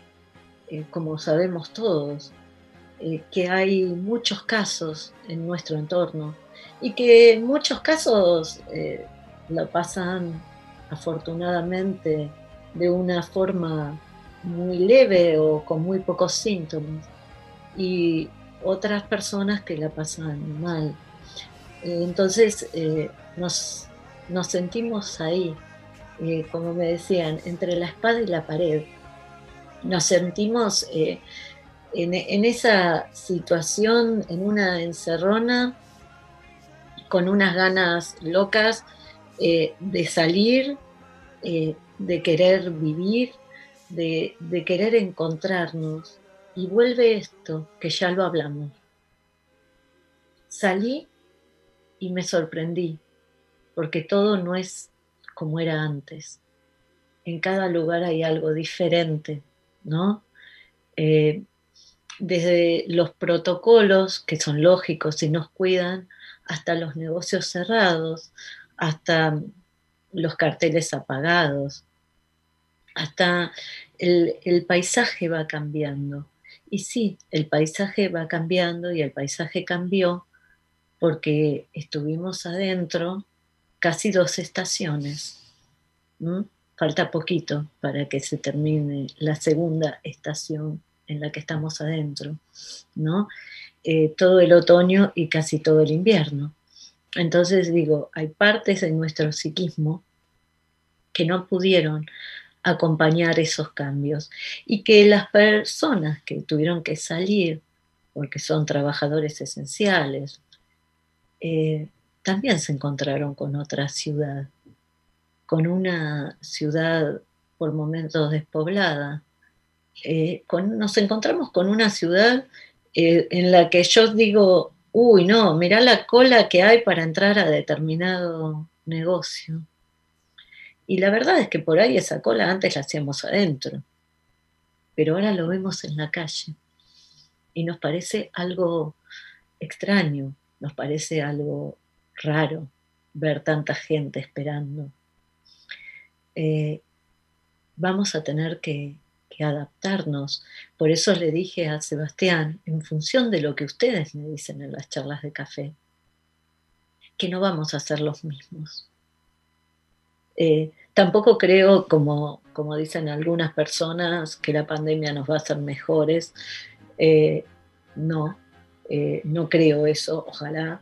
eh, como sabemos todos, eh, que hay muchos casos en nuestro entorno y que en muchos casos lo pasan afortunadamente de una forma muy leve o con muy pocos síntomas y otras personas que la pasan mal. entonces nos nos sentimos ahí, eh, como me decían, entre la espada y la pared. Nos sentimos eh, en, esa situación, en una encerrona, con unas ganas locas eh, de salir, de querer vivir, de, de querer encontrarnos. Y vuelve esto, que ya lo hablamos. Salí y me sorprendí porque todo no es como era antes. En cada lugar hay algo diferente, ¿no? Eh, desde los protocolos, que son lógicos y nos cuidan, hasta los negocios cerrados, hasta los carteles apagados, hasta el, el, paisaje va cambiando. Y sí, el paisaje va cambiando y el paisaje cambió porque estuvimos adentro casi dos estaciones. Falta poquito para que se termine la segunda estación en la que estamos adentro, ¿no? Eh, todo el otoño y casi todo el invierno. Entonces digo, hay partes de nuestro psiquismo que no pudieron acompañar esos cambios y que las personas que tuvieron que salir, porque son trabajadores esenciales, eh, también se encontraron con otra ciudad, con una ciudad por momentos despoblada. Eh, nos encontramos con una ciudad eh, en la que yo digo, uy, no, mirá la cola que hay para entrar a determinado negocio. Y la verdad es que por ahí esa cola antes la hacíamos adentro, pero ahora lo vemos en la calle. Y nos parece algo extraño, nos parece algo raro ver tanta gente esperando. eh, vamos a tener que, adaptarnos. Por eso le dije a Sebastián, en función de lo que ustedes me dicen en las charlas de café, que no vamos a ser los mismos. Eh, tampoco creo, como, como dicen algunas personas, que la pandemia nos va a hacer mejores. Eh, no, no creo eso, ojalá.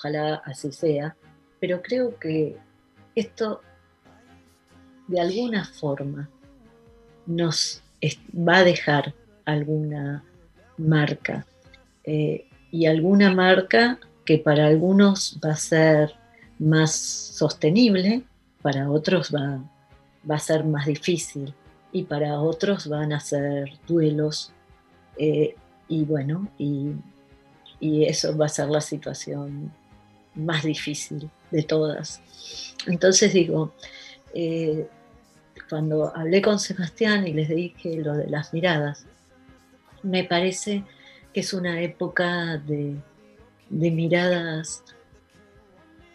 Ojalá así sea. Pero creo que esto, de alguna forma, nos va a dejar alguna marca. Eh, y alguna marca que para algunos va a ser más sostenible, para otros va, a ser más difícil y para otros van a ser duelos. eh, y bueno, y eso va a ser la situación más difícil de todas. Entonces digo, eh, cuando hablé con Sebastián y les dije lo de las miradas, me parece que es una época de, de miradas,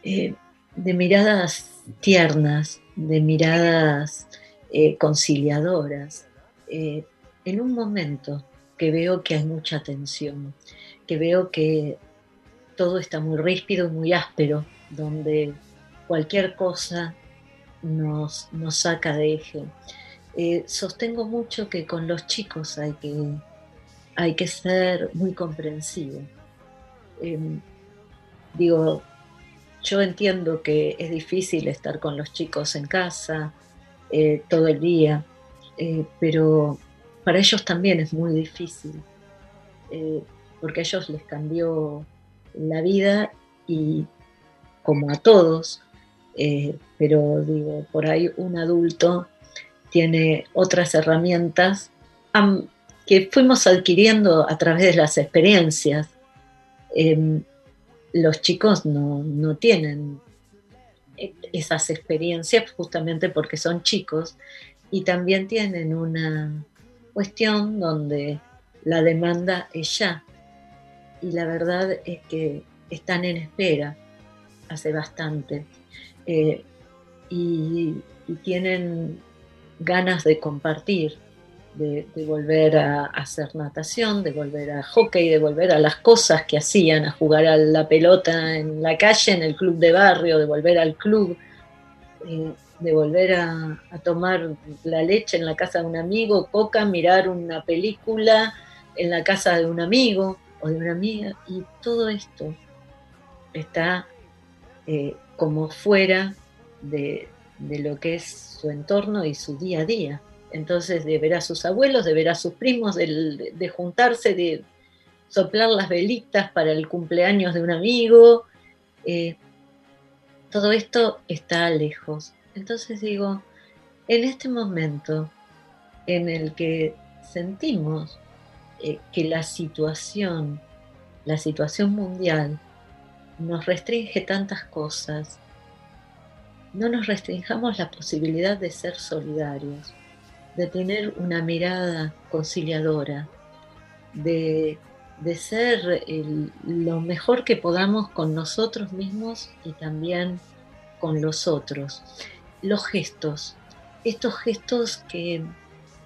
eh, de miradas tiernas, de miradas eh, conciliadoras, en un momento que veo que hay mucha tensión, que veo que todo está muy ríspido, muy áspero, donde cualquier cosa nos, nos saca de eje. Eh, sostengo mucho que con los chicos hay que, hay que ser muy comprensivo. Eh, digo, yo entiendo que es difícil estar con los chicos en casa eh, todo el día, eh, pero para ellos también es muy difícil, porque a ellos les cambió la vida y como a todos, eh, pero digo, por ahí un adulto tiene otras herramientas am, que fuimos adquiriendo a través de las experiencias. Em, los chicos no, no tienen e- esas experiencias justamente porque son chicos y también tienen una cuestión donde la demanda es ya. Y la verdad es que están en espera hace bastante. Eh, y, tienen ganas de compartir, de, de volver a hacer natación, de volver a hockey, de volver a las cosas que hacían, a jugar a la pelota en la calle, en el club de barrio, de volver al club, eh, de volver a, a tomar la leche en la casa de un amigo, coca, mirar una película en la casa de un amigo de una amiga, y todo esto está eh, como fuera de, de lo que es su entorno y su día a día. Entonces, de a sus abuelos, de a sus primos, del- de, juntarse, de soplar las velitas para el cumpleaños de un amigo, eh, todo esto está lejos. Entonces digo, en este momento en el que sentimos eh, que la situación, la situación mundial, nos restringe tantas cosas, no nos restringamos la posibilidad de ser solidarios, de tener una mirada conciliadora, de, de ser lo mejor que podamos con nosotros mismos y también con los otros. Los gestos, estos gestos que,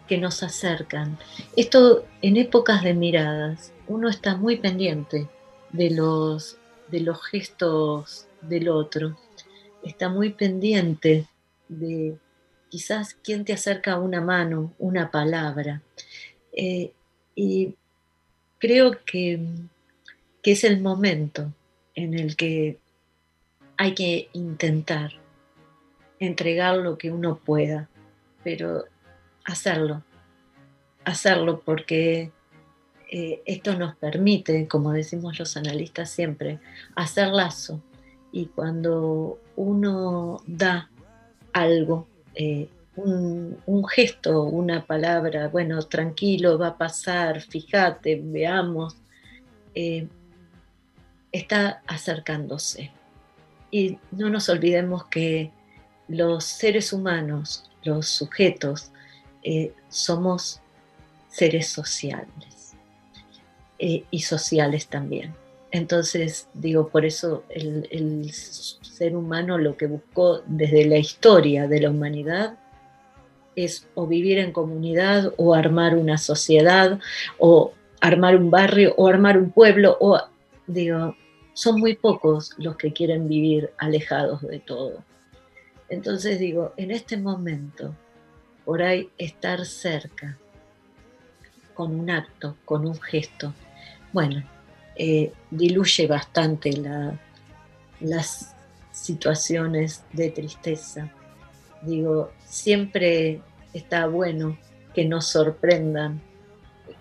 que nos acercan. Esto en épocas de miradas, uno está muy pendiente de los, de los gestos del otro, está muy pendiente de quizás quién te acerca una mano, una palabra. Eh, y creo que, que es el momento en el que hay que intentar entregar lo que uno pueda, pero hacerlo, hacerlo porque eh, esto nos permite, como decimos los analistas siempre, hacer lazo. Y cuando uno da algo, eh, un, gesto, una palabra, bueno, tranquilo, va a pasar, fíjate, veamos, eh, está acercándose. Y no nos olvidemos que los seres humanos, los sujetos, eh, somos seres sociales y sociales también. Entonces, digo, por eso el, ser humano lo que buscó desde la historia de la humanidad es o vivir en comunidad o armar una sociedad o armar un barrio o armar un pueblo o digo, son muy pocos los que quieren vivir alejados de todo. Entonces digo, en este momento, por ahí estar cerca, con un acto, con un gesto, bueno, eh, diluye bastante las situaciones de tristeza. Digo, siempre está bueno que nos sorprendan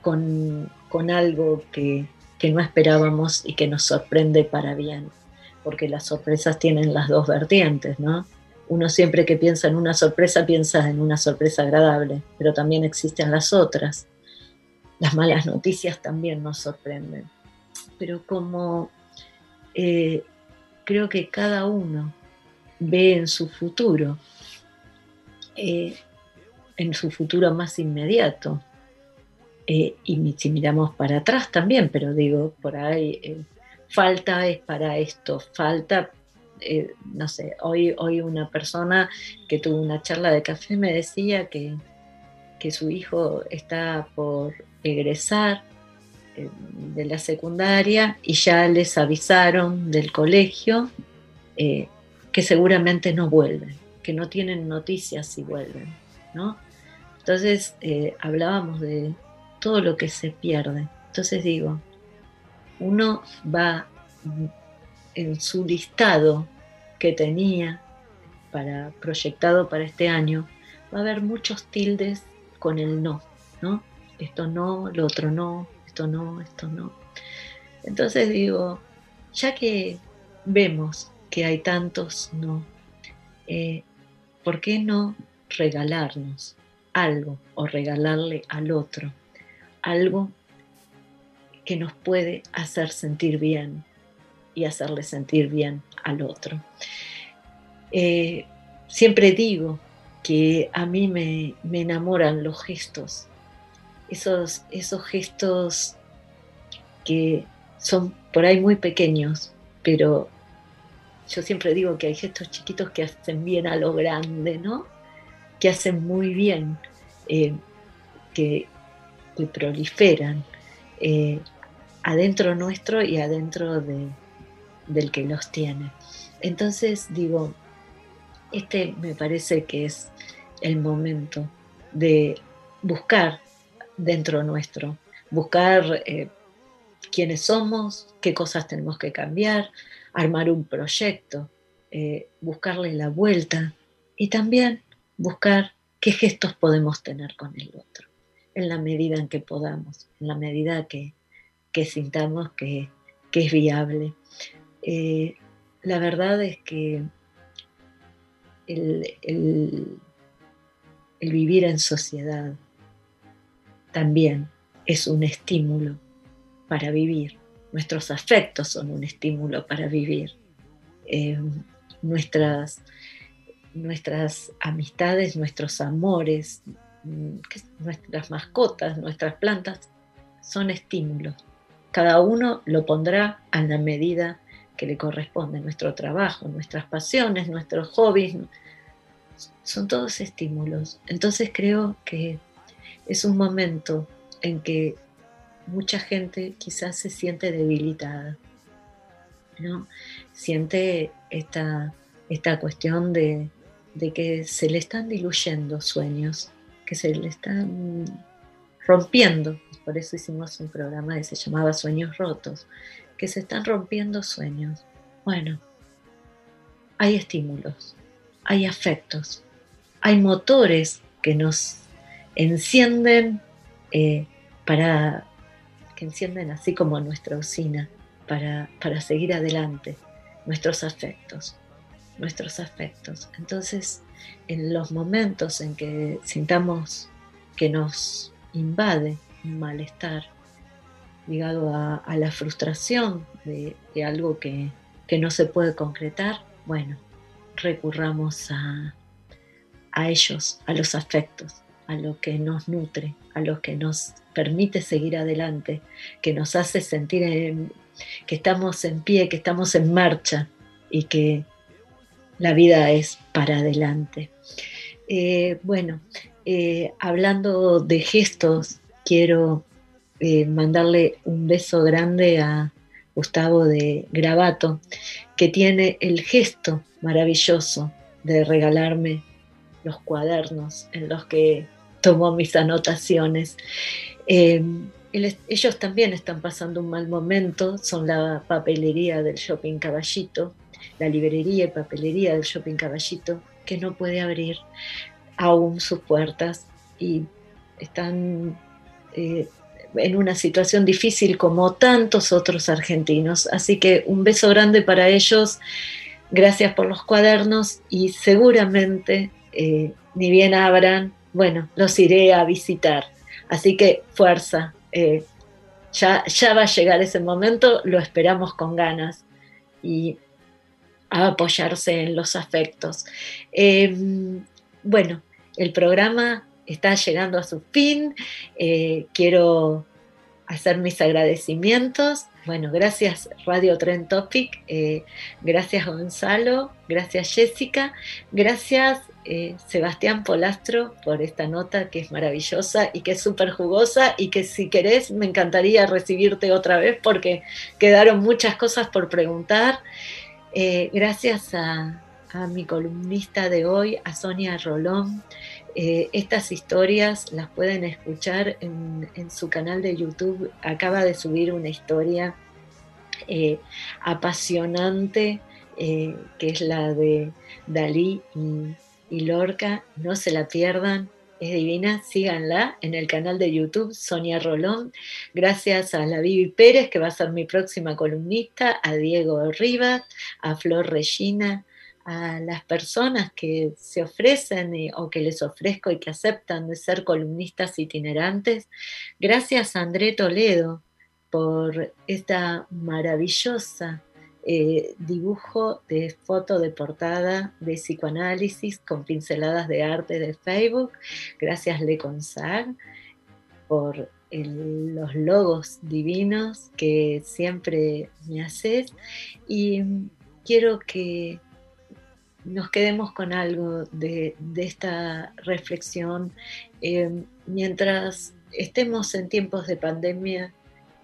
con, algo que, que no esperábamos y que nos sorprende para bien, porque las sorpresas tienen las dos vertientes, ¿no? Uno siempre que piensa en una sorpresa piensa en una sorpresa agradable, pero también existen las otras. Las malas noticias también nos sorprenden pero como eh, creo que cada uno ve en su futuro, eh, en su futuro más inmediato, eh, y si miramos para atrás también, pero digo, por ahí, falta es para esto, falta, no sé, hoy, hoy una persona que tuvo una charla de café me decía que, que su hijo está por egresar eh, de la secundaria y ya les avisaron del colegio eh, que seguramente no vuelven, que no tienen noticias si vuelven, ¿no? Entonces eh, hablábamos de todo lo que se pierde. Entonces digo, uno va en su listado que tenía para, proyectado para este año, va a haber muchos tildes con el no, ¿no? Esto no, lo otro no, esto no, esto no. Entonces digo, ya que vemos que hay tantos no, eh, ¿por qué no regalarnos algo o regalarle al otro algo que nos puede hacer sentir bien y hacerle sentir bien al otro? Eh, siempre digo que a mí me, me enamoran los gestos esos, esos gestos que son por ahí muy pequeños, pero yo siempre digo que hay gestos chiquitos que hacen bien a lo grande, ¿no? Que hacen muy bien, eh, que, proliferan eh, adentro nuestro y adentro de, del que los tiene. Entonces digo, este me parece que es el momento de buscar dentro nuestro, buscar eh, quiénes somos, qué cosas tenemos que cambiar, armar un proyecto, eh, buscarle la vuelta y también buscar qué gestos podemos tener con el otro, en la medida en que podamos, en la medida que, sintamos que, es viable. Eh, la verdad es que el vivir en sociedad, también es un estímulo para vivir. Nuestros afectos son un estímulo para vivir. Eh, nuestras, nuestras amistades, nuestros amores, nuestras mascotas, nuestras plantas, son estímulos. Cada uno lo pondrá a la medida que le corresponde. Nuestro trabajo, nuestras pasiones, nuestros hobbies, son todos estímulos. Entonces creo que es un momento en que mucha gente quizás se siente debilitada, ¿no? Siente esta, esta cuestión de, que se le están diluyendo sueños, que se le están rompiendo. Por eso hicimos un programa que se llamaba Sueños Rotos, que se están rompiendo sueños. Bueno, hay estímulos, hay afectos, hay motores que nos encienden eh, para que encienden así como nuestra usina para, para seguir adelante nuestros afectos. nuestros afectos. Entonces, en los momentos en que sintamos que nos invade un malestar ligado a, la frustración de, algo que, no se puede concretar, bueno, recurramos a, a ellos, a los afectos, a lo que nos nutre, a lo que nos permite seguir adelante, que nos hace sentir que estamos en pie, que estamos en marcha y que la vida es para adelante. Eh, bueno, eh, hablando de gestos, quiero eh, mandarle un beso grande a Gustavo de Gravato, que tiene el gesto maravilloso de regalarme los cuadernos en los que tomó mis anotaciones. ellos también están pasando un mal momento, son la papelería del Shopping Caballito, la librería y papelería del Shopping Caballito, que no puede abrir aún sus puertas y están eh, en una situación difícil como tantos otros argentinos. Así que un beso grande para ellos, gracias por los cuadernos y seguramente, eh, ni bien abran, bueno, los iré a visitar. Así que fuerza, eh, ya, ya va a llegar ese momento, lo esperamos con ganas. Y a apoyarse en los afectos. Em, bueno, el programa está llegando a su fin. Eh, quiero hacer mis agradecimientos. Bueno, gracias Radio Tren Topic, eh, gracias Gonzalo, gracias Jessica, gracias eh, Sebastián Polastro por esta nota que es maravillosa y que es súper jugosa y que si querés me encantaría recibirte otra vez porque quedaron muchas cosas por preguntar. Gracias a, mi columnista de hoy, a Sonia Rolón. Eh, estas historias las pueden escuchar en, su canal de YouTube. Acaba de subir una historia eh, apasionante, que es la de Dalí y Lorca. No se la pierdan es divina, síganla en el canal de YouTube Sonia Rolón. Gracias a la Vivi Pérez, que va a ser mi próxima columnista, a Diego Rivas, a Flor Regina, a las personas que se ofrecen o que les ofrezco y que aceptan de ser columnistas itinerantes. Gracias André Toledo por esta maravillosa eh, dibujo de foto de portada de psicoanálisis con pinceladas de arte de Facebook. Gracias Le Consar por los logos divinos que siempre me haces y quiero que nos quedemos con algo de, esta reflexión. Eh, mientras estemos en tiempos de pandemia,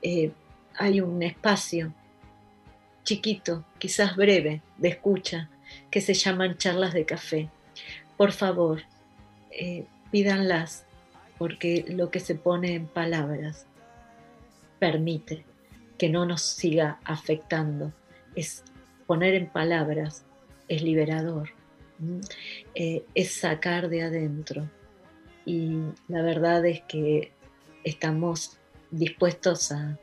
eh, hay un espacio chiquito, quizás breve, de escucha, que se llaman charlas de café. Por favor, eh, pídanlas, porque lo que se pone en palabras permite que no nos siga afectando. Es poner en palabras, es liberador, eh, es sacar de adentro. Y la verdad es que estamos dispuestos a,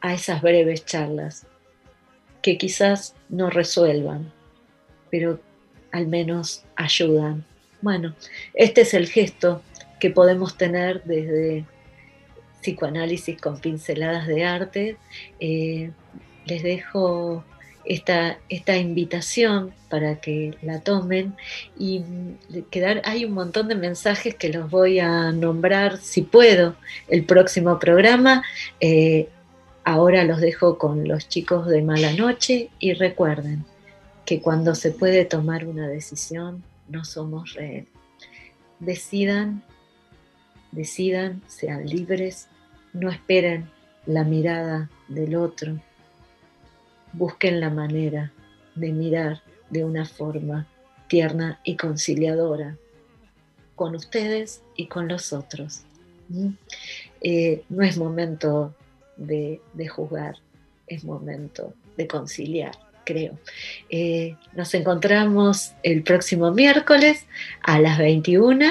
a esas breves charlas que quizás no resuelvan, pero al menos ayudan. Bueno, este es el gesto que podemos tener desde psicoanálisis con pinceladas de arte. Eh, les dejo esta, esta, invitación para que la tomen y quedar, hay un montón de mensajes que los voy a nombrar si puedo el próximo programa. Eh, Ahora los dejo con los chicos de mala noche y recuerden que cuando se puede tomar una decisión no somos rehenes. Decidan, decidan, sean libres, no esperen la mirada del otro, busquen la manera de mirar de una forma tierna y conciliadora con ustedes y con los otros. Eh, no es momento de, juzgar, es momento de conciliar, creo. Eh, nos encontramos el próximo miércoles a las 21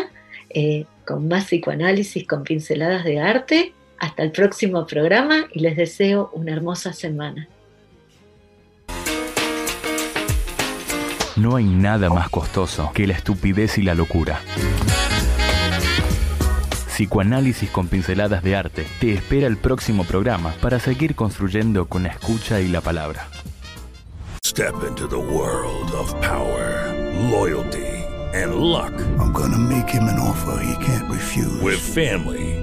eh, con más psicoanálisis con pinceladas de arte. Hasta el próximo programa y les deseo una hermosa semana. No hay nada más costoso que la estupidez y la locura. Psicoanálisis con pinceladas de arte te espera el próximo programa para seguir construyendo con la escucha y la palabra. Step into the world of power, loyalty, and luck. I'm gonna make him an offer he can't refuse. With family,